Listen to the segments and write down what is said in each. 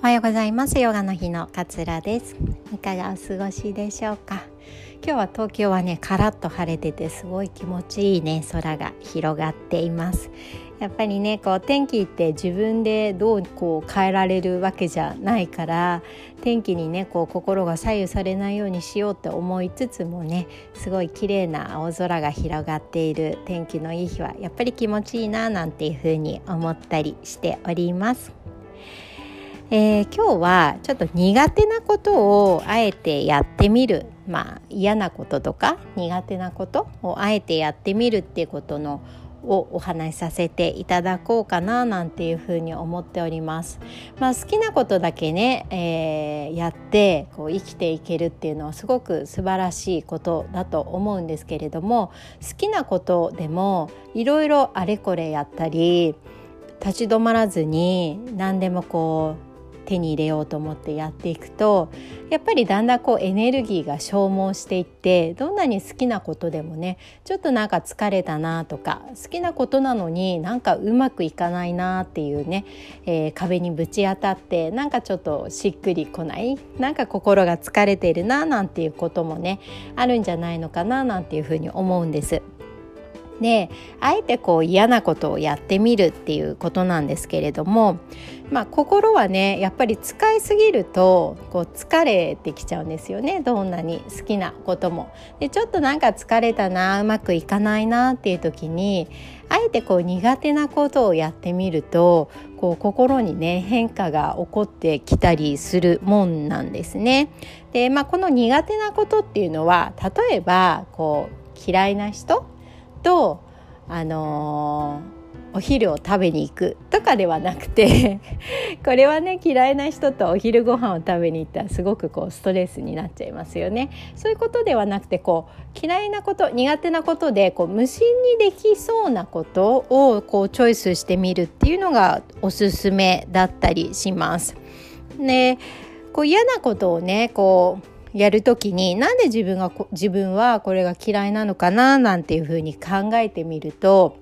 おはようございます。ヨガの日の勝です。いかがお過ごしでしょうか？今日は東京はねカラッと晴れててすごい気持ちいいね空が広がっています。やっぱりねこう天気って自分でどうこう変えられるわけじゃないから天気にねこう心が左右されないようにしようって思いつつもねすごい綺麗な青空が広がっている天気のいい日はやっぱり気持ちいいななんていうふうに思ったりしております。えー、今日はちょっと苦手なことをあえてやってみるまあ嫌なこととか苦手なことをあえてやってみるっていうことのをお話しさせていただこうかななんていうふうに思っております。まあ、好きなことだけね、えー、やってこう生きていけるっていうのはすごく素晴らしいことだと思うんですけれども好きなことでもいろいろあれこれやったり立ち止まらずに何でもこう手に入れようと思ってやっていくとやっぱりだんだんこうエネルギーが消耗していってどんなに好きなことでもねちょっとなんか疲れたなとか好きなことなのになんかうまくいかないなっていうね、えー、壁にぶち当たってなんかちょっとしっくりこないなんか心が疲れてるななんていうこともねあるんじゃないのかななんていうふうに思うんです。であえてこう嫌なことをやってみるっていうことなんですけれども、まあ、心はねやっぱり使いすぎるとこう疲れてきちゃうんですよねどんなに好きなことも。でちょっとなんか疲れたなうまくいかないなっていう時にあえてこう苦手なことをやってみるとこう心にね変化が起こってきたりするもんなんですね。で、まあ、この苦手なことっていうのは例えばこう嫌いな人とあのー、お昼を食べに行くとかではなくて これはね嫌いな人とお昼ご飯を食べに行ったらすごくこうストレスになっちゃいますよね。そういうことではなくてこう嫌いなこと苦手なことでこう無心にできそうなことをこうチョイスしてみるっていうのがおすすめだったりします。ねこう嫌なことをねこうやる時になんで自分が自分はこれが嫌いなのかななんていうふうに考えてみると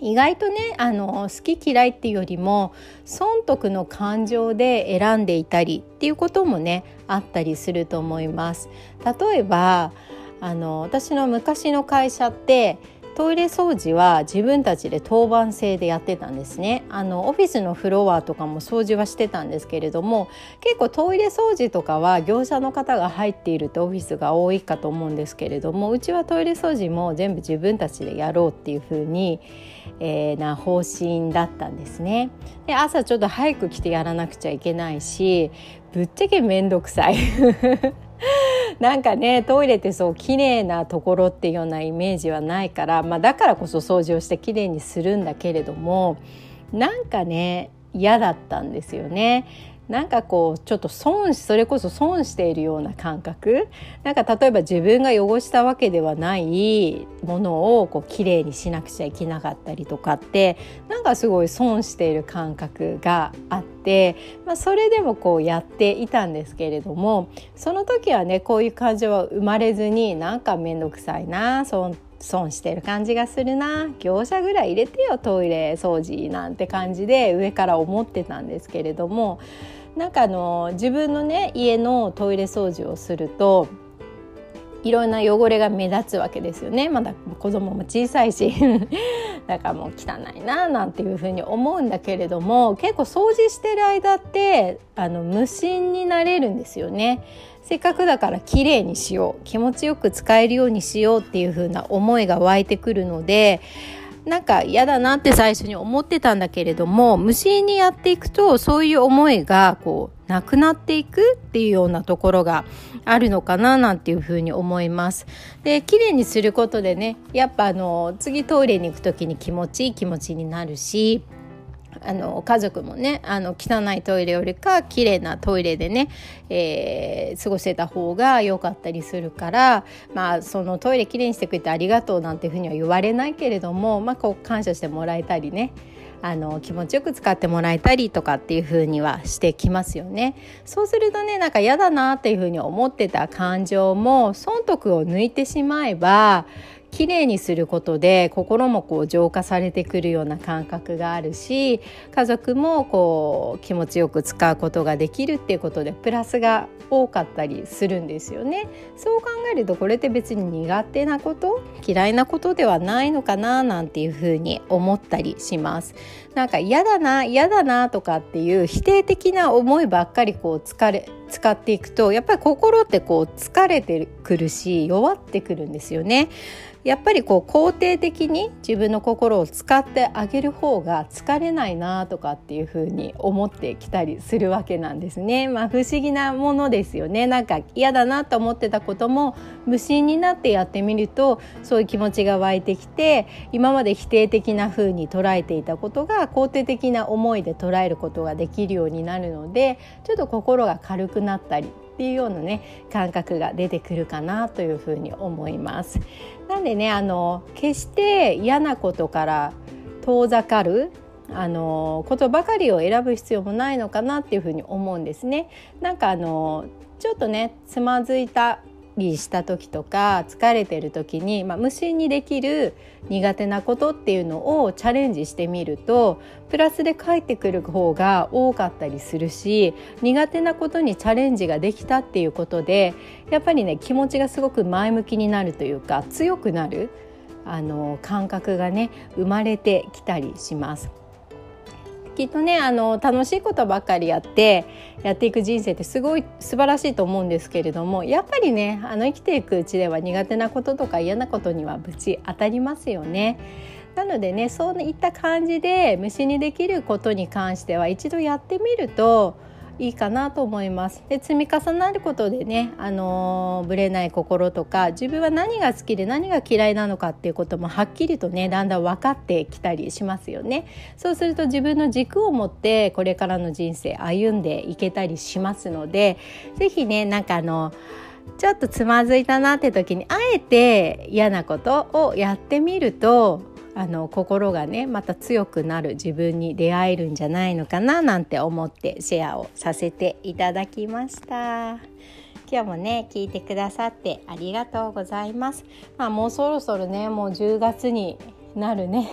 意外とねあの好き嫌いっていうよりも損得の感情で選んでいたりっていうこともねあったりすると思います。例えばあの私の昔の会社ってトイレ掃除は自分たちで当番制でやってたんですね。あのオフィスのフロアとかも掃除はしてたんですけれども結構トイレ掃除とかは業者の方が入っているとオフィスが多いかと思うんですけれどもうちはトイレ掃除も全部自分たちでやろうっていう風に、えー、な方針だったんですね。で朝ちょっと早く来てやらなくちゃいけないしぶっちゃけ面倒くさい。なんかねトイレってそう綺麗なところっていうようなイメージはないから、まあ、だからこそ掃除をして綺麗にするんだけれどもなんかね嫌だったんですよね。なんかこうちょっと損それこそ損しているような感覚なんか例えば自分が汚したわけではないものをこう綺麗にしなくちゃいけなかったりとかってなんかすごい損している感覚があって、まあ、それでもこうやっていたんですけれどもその時はねこういう感情は生まれずになんか面倒くさいな損損してる感じがするな業者ぐらい入れてよトイレ掃除なんて感じで上から思ってたんですけれどもなんかあの自分のね家のトイレ掃除をするといろんな汚れが目立つわけですよね。まだ子供も小さいし。だからもう汚いななんていうふうに思うんだけれども結構掃除してる間ってあの無心になれるんですよね。せっかくだから綺麗にしよう。気持ちよく使えるようにしようっていう風な思いが湧いてくるのでなんか嫌だなって最初に思ってたんだけれども無心にやっていくとそういう思いがこうなくなっていくっていうようなところがあるのかななんていうふうに思います。で綺麗にすることでねやっぱあの次トイレに行く時に気持ちいい気持ちになるしあの家族もねあの汚いトイレよりか綺麗なトイレでね、えー、過ごせた方が良かったりするからまあそのトイレきれいにしてくれてありがとうなんていうふうには言われないけれども、まあ、こう感謝してもらえたりねあの気持ちよく使ってもらえたりとかっていう風にはしてきますよね。そうするとねなんか嫌だなっていう風に思ってた感情も損得を抜いてしまえばきれいにすることで心もこう浄化されてくるような感覚があるし家族もこう気持ちよく使うことができるっていうことでプラスが多かったりするんですよね。そう考えるとこれって別に苦手なこと嫌いなことではないのかななんていうふうに思ったりします。なんか嫌だな嫌だなとかっていう否定的な思いばっかりこう疲れ使っていくとやっぱり心ってこう疲れてくるし弱ってくるんですよね。やっぱりこう肯定的に自分の心を使ってあげる方が疲れないなとかっていうふうに思ってきたりするわけなんですね。まあ不思議なものですよね。なんか嫌だなと思ってたことも無心になってやってみるとそういう気持ちが湧いてきて今まで否定的な風に捉えていたことが肯定的な思いで捉えることができるようになるのでちょっと心が軽くくなったりっていうようなね感覚が出てくるかなというふうに思います。なんでねあの決して嫌なことから遠ざかるあのことばかりを選ぶ必要もないのかなっていうふうに思うんですね。なんかあのちょっとねつまずいたりした時とか疲れてる時に、まあ、無心にできる苦手なことっていうのをチャレンジしてみるとプラスで返ってくる方が多かったりするし苦手なことにチャレンジができたっていうことでやっぱりね気持ちがすごく前向きになるというか強くなるあの感覚がね生まれてきたりします。きっとねあの楽しいことばっかりやってやっていく人生ってすごい素晴らしいと思うんですけれどもやっぱりねあの生きていくうちでは苦手なこととか嫌なことにはぶち当たりますよね。なのでねそういった感じで虫にできることに関しては一度やってみるといいかなと思います。で積み重なることでね、あの、ぶれない心とか自分は何が好きで何が嫌いなのかっていうこともはっきりとねだんだん分かってきたりしますよね。そうすると自分の軸を持ってこれからの人生歩んでいけたりしますので是非ねなんかあのちょっとつまずいたなって時にあえて嫌なことをやってみるとあの心がねまた強くなる自分に出会えるんじゃないのかななんて思ってシェアをさせていただきました。今日もね聞いてくださってありがとうございます。まあもうそろそろねもう10月になるね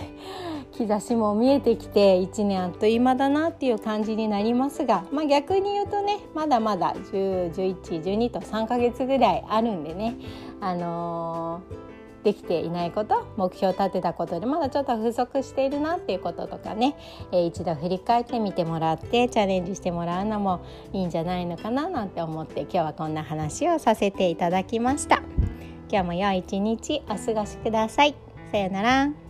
兆しも見えてきて1年あっという間だなっていう感じになりますが、まあ、逆に言うとねまだまだ101112と3ヶ月ぐらいあるんでねあのーできていないこと目標を立てたことでまだちょっと不足しているなっていうこととかね、えー、一度振り返ってみてもらってチャレンジしてもらうのもいいんじゃないのかななんて思って今日はこんな話をさせていただきました。今日も良い一日お過ごしください。さようなら。